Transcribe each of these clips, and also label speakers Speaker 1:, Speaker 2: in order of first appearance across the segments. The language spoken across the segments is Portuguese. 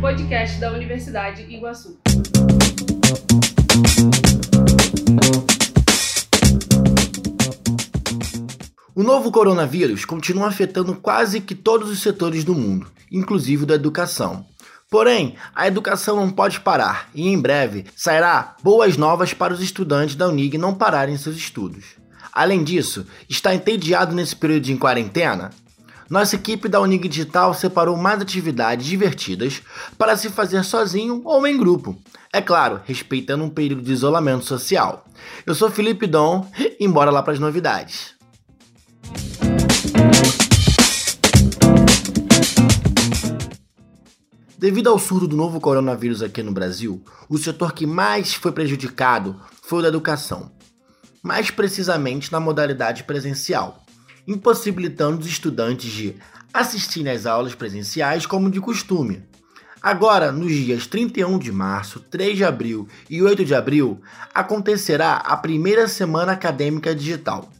Speaker 1: podcast da Universidade Iguaçu.
Speaker 2: O novo coronavírus continua afetando quase que todos os setores do mundo, inclusive da educação. Porém, a educação não pode parar e em breve sairá boas novas para os estudantes da Unig não pararem seus estudos. Além disso, está entediado nesse período de quarentena? Nossa equipe da Unig Digital separou mais atividades divertidas para se fazer sozinho ou em grupo. É claro, respeitando um período de isolamento social. Eu sou Felipe Dom e bora lá para as novidades. Devido ao surto do novo coronavírus aqui no Brasil, o setor que mais foi prejudicado foi o da educação, mais precisamente na modalidade presencial, impossibilitando os estudantes de assistirem às aulas presenciais como de costume. Agora, nos dias 31 de março, 3 de abril e 8 de abril, acontecerá a primeira semana acadêmica digital.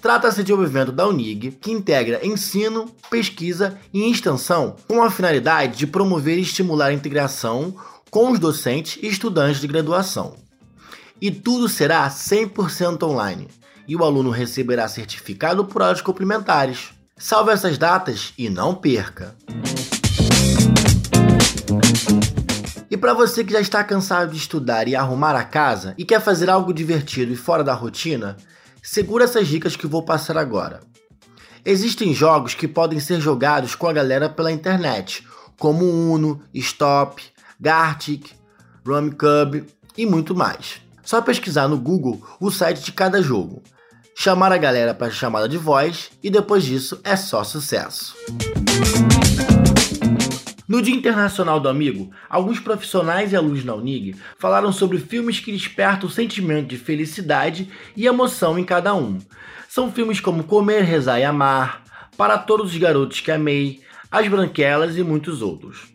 Speaker 2: Trata-se de um evento da Unig que integra ensino, pesquisa e extensão com a finalidade de promover e estimular a integração com os docentes e estudantes de graduação. E tudo será 100% online, e o aluno receberá certificado por horas complementares. Salve essas datas e não perca! E para você que já está cansado de estudar e arrumar a casa e quer fazer algo divertido e fora da rotina, Segura essas dicas que vou passar agora. Existem jogos que podem ser jogados com a galera pela internet, como Uno, Stop, Gartic, Cub e muito mais. Só pesquisar no Google o site de cada jogo, chamar a galera para chamada de voz e depois disso é só sucesso. No Dia Internacional do Amigo, alguns profissionais e alunos da Unig falaram sobre filmes que despertam o sentimento de felicidade e emoção em cada um. São filmes como Comer, Rezar e Amar, Para Todos os Garotos que Amei, As Branquelas e muitos outros.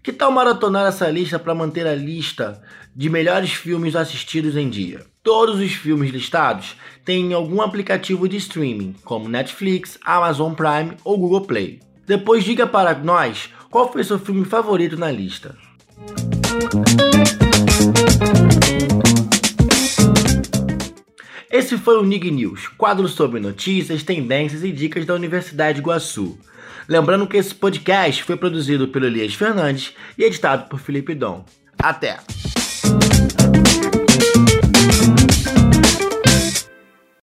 Speaker 2: Que tal maratonar essa lista para manter a lista de melhores filmes assistidos em dia? Todos os filmes listados têm algum aplicativo de streaming, como Netflix, Amazon Prime ou Google Play. Depois diga para nós qual foi seu filme favorito na lista? Esse foi o Nig News, quadro sobre notícias, tendências e dicas da Universidade de Iguaçu. Lembrando que esse podcast foi produzido pelo Elias Fernandes e editado por Felipe Dom. Até! Thank you.